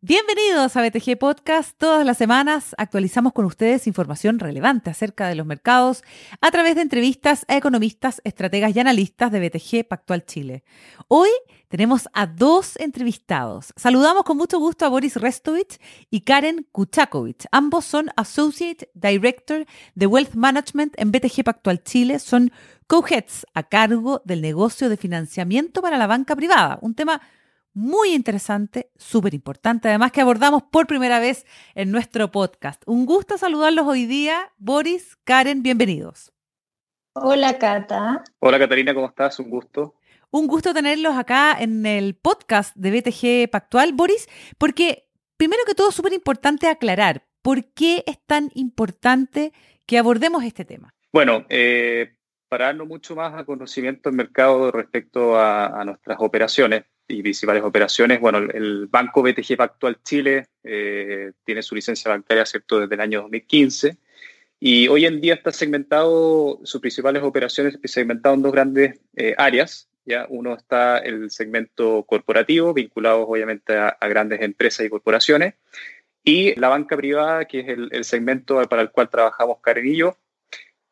Bienvenidos a BTG Podcast. Todas las semanas actualizamos con ustedes información relevante acerca de los mercados a través de entrevistas a economistas, estrategas y analistas de BTG Pactual Chile. Hoy tenemos a dos entrevistados. Saludamos con mucho gusto a Boris Restovich y Karen Kuchakovic. Ambos son Associate Director de Wealth Management en BTG Pactual Chile. Son co-heads a cargo del negocio de financiamiento para la banca privada, un tema muy interesante, súper importante, además que abordamos por primera vez en nuestro podcast. Un gusto saludarlos hoy día. Boris, Karen, bienvenidos. Hola, Cata. Hola, Catalina, ¿cómo estás? Un gusto. Un gusto tenerlos acá en el podcast de BTG Pactual, Boris, porque primero que todo, súper importante aclarar por qué es tan importante que abordemos este tema. Bueno, eh, para darnos mucho más a conocimiento del mercado respecto a nuestras operaciones, y principales operaciones. Bueno, el Banco BTG Pactual Chile eh, tiene su licencia bancaria, ¿cierto?, desde el año 2015. Y hoy en día está segmentado, sus principales operaciones segmentado en dos grandes eh, áreas. ¿ya? Uno está el segmento corporativo, vinculado obviamente a, grandes empresas y corporaciones. Y la banca privada, que es el, el segmento para el cual trabajamos Karen y yo,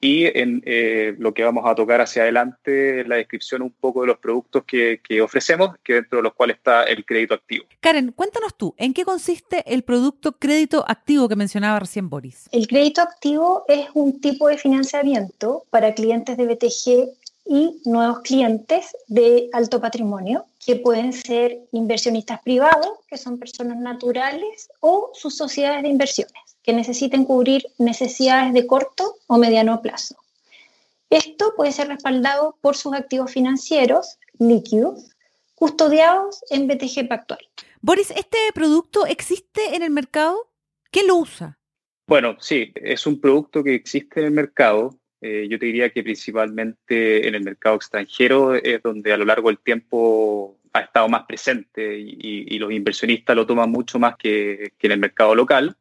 y en eh, lo que vamos a tocar hacia adelante la descripción un poco de los productos que, que, ofrecemos, que dentro de los cuales está el crédito activo. Karen, cuéntanos tú, ¿en qué consiste el producto crédito activo que mencionaba recién Boris? El crédito activo es un tipo de financiamiento para clientes de BTG y nuevos clientes de alto patrimonio, que pueden ser inversionistas privados, que son personas naturales, o sus sociedades de inversiones que necesiten cubrir necesidades de corto o mediano plazo. Esto puede ser respaldado por sus activos financieros líquidos custodiados en BTG Pactual. Boris, ¿este producto existe en el mercado? ¿Qué lo usa? Bueno, sí, es un producto que existe en el mercado. Eh, yo te diría que principalmente en el mercado extranjero es donde a lo largo del tiempo ha estado más presente y, los inversionistas lo toman mucho más que, que en el mercado local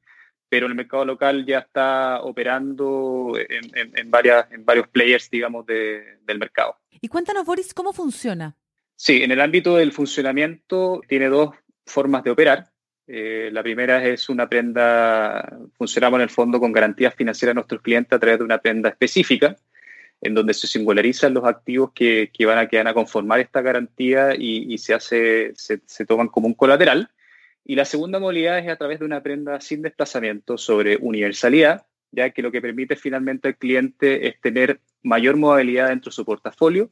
pero el mercado local ya está operando en, varias, en varios players, digamos, del mercado. Y cuéntanos, Boris, ¿cómo funciona? Sí, en el ámbito del funcionamiento tiene dos formas de operar. Eh, la primera es una prenda, funcionamos en el fondo con garantías financieras a nuestros clientes a través de una prenda específica, en donde se singularizan los activos que, van a quedar a conformar esta garantía y, se, hace, se toman como un colateral. Y la segunda modalidad es a través de una prenda sin desplazamiento sobre universalidad, ya que lo que permite finalmente al cliente es tener mayor modalidad dentro de su portafolio.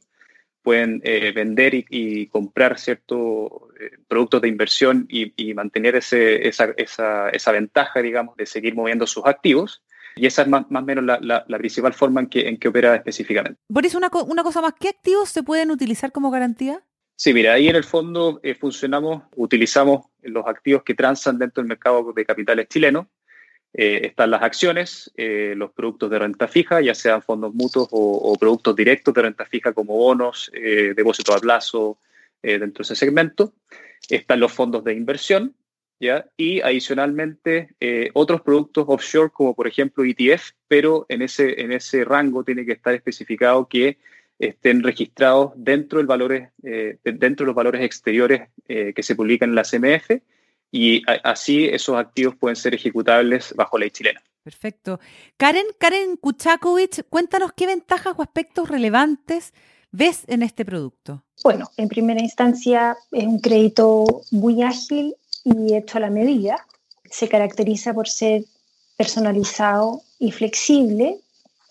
Pueden eh, vender y, comprar ciertos eh, productos de inversión y, mantener esa, esa, esa, ventaja, digamos, de seguir moviendo sus activos. Y esa es más, más o menos la, la, principal forma en que, en que opera específicamente. Boris, una, una cosa más, ¿qué activos se pueden utilizar como garantía? Sí, mira, ahí en el fondo eh, funcionamos, utilizamos los activos que transan dentro del mercado de capitales chilenos. Eh, están las acciones, eh, los productos de renta fija, ya sean fondos mutuos o, productos directos de renta fija como bonos, depósitos a plazo dentro de ese segmento. Están los fondos de inversión, ¿ya? Y adicionalmente otros productos offshore como por ejemplo ETF, pero en ese, en ese rango tiene que estar especificado que estén registrados dentro, del valores, eh, dentro de los valores exteriores eh, que se publican en la CMF y así esos activos pueden ser ejecutables bajo ley chilena. Perfecto. Karen, Karen Kuchakovic, cuéntanos qué ventajas o aspectos relevantes ves en este producto. Bueno, en primera instancia es un crédito muy ágil y hecho a la medida. Se caracteriza por ser personalizado y flexible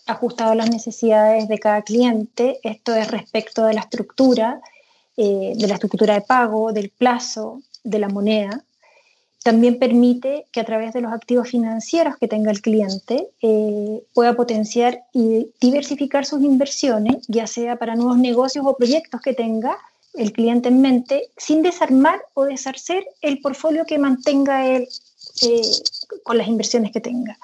ajustado a las necesidades de cada cliente. Esto es respecto de la estructura, eh, de la estructura de pago, del plazo, de la moneda. También permite que a través de los activos financieros que tenga el cliente eh, pueda potenciar y diversificar sus inversiones, ya sea para nuevos negocios o proyectos que tenga el cliente en mente, sin desarmar o deshacer el portfolio que mantenga él eh, con las inversiones que tenga.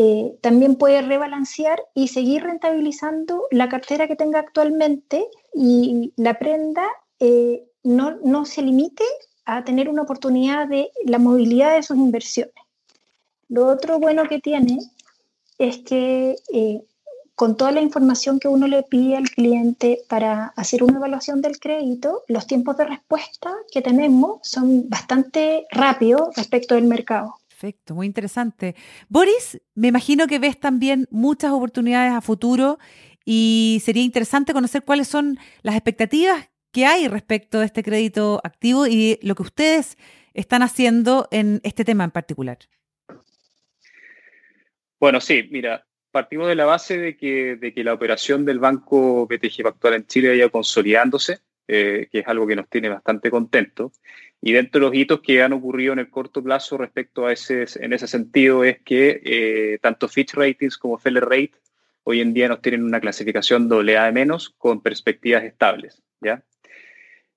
Eh, también puede rebalancear y seguir rentabilizando la cartera que tenga actualmente y la prenda eh, no, no, se limite a tener una oportunidad de la movilidad de sus inversiones. Lo otro bueno que tiene es que eh, con toda la información que uno le pide al cliente para hacer una evaluación del crédito, los tiempos de respuesta que tenemos son bastante rápidos respecto del mercado. Perfecto, muy interesante. Boris, me imagino que ves también muchas oportunidades a futuro y sería interesante conocer cuáles son las expectativas que hay respecto de este crédito activo y lo que ustedes están haciendo en este tema en particular. Bueno, sí, mira, partimos de la base de que, de que la operación del Banco BTG Pactual en Chile vaya consolidándose, eh, que es algo que nos tiene bastante contentos. Y dentro de los hitos que han ocurrido en el corto plazo respecto a ese, en ese sentido es que eh, tanto Fitch Ratings como Feller Rate hoy en día nos tienen una clasificación AA de menos con perspectivas estables. ¿ya?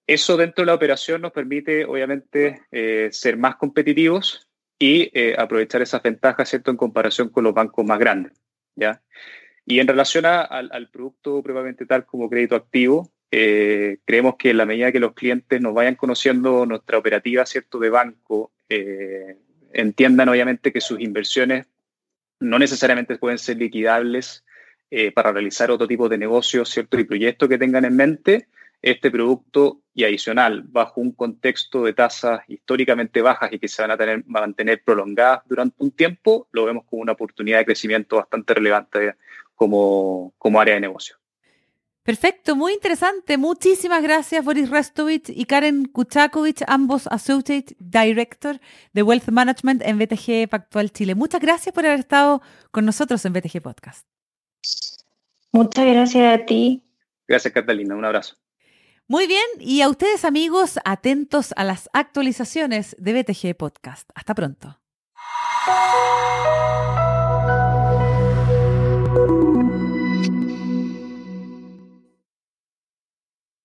Eso dentro de la operación nos permite, obviamente, eh, ser más competitivos y eh, aprovechar esas ventajas, ¿cierto?, en comparación con los bancos más grandes, ¿ya? Y en relación al, producto probablemente tal como crédito activo, eh, creemos que en la medida que los clientes nos vayan conociendo nuestra operativa, ¿cierto?, de banco, entiendan obviamente que sus inversiones no necesariamente pueden ser liquidables para realizar otro tipo de negocios, ¿cierto?, y proyectos que tengan en mente, este producto y adicional bajo un contexto de tasas históricamente bajas y que se van a tener, mantener prolongadas durante un tiempo, lo vemos como una oportunidad de crecimiento bastante relevante como, como área de negocio. Perfecto, muy interesante. Muchísimas gracias, Boris Restovich y Karen Kuchakovic, ambos Associate Director de Wealth Management en BTG Pactual Chile. Muchas gracias por haber estado con nosotros en BTG Podcast. Muchas gracias a ti. Gracias, Catalina. Un abrazo. Muy bien, y a ustedes amigos, atentos a las actualizaciones de BTG Podcast. Hasta pronto.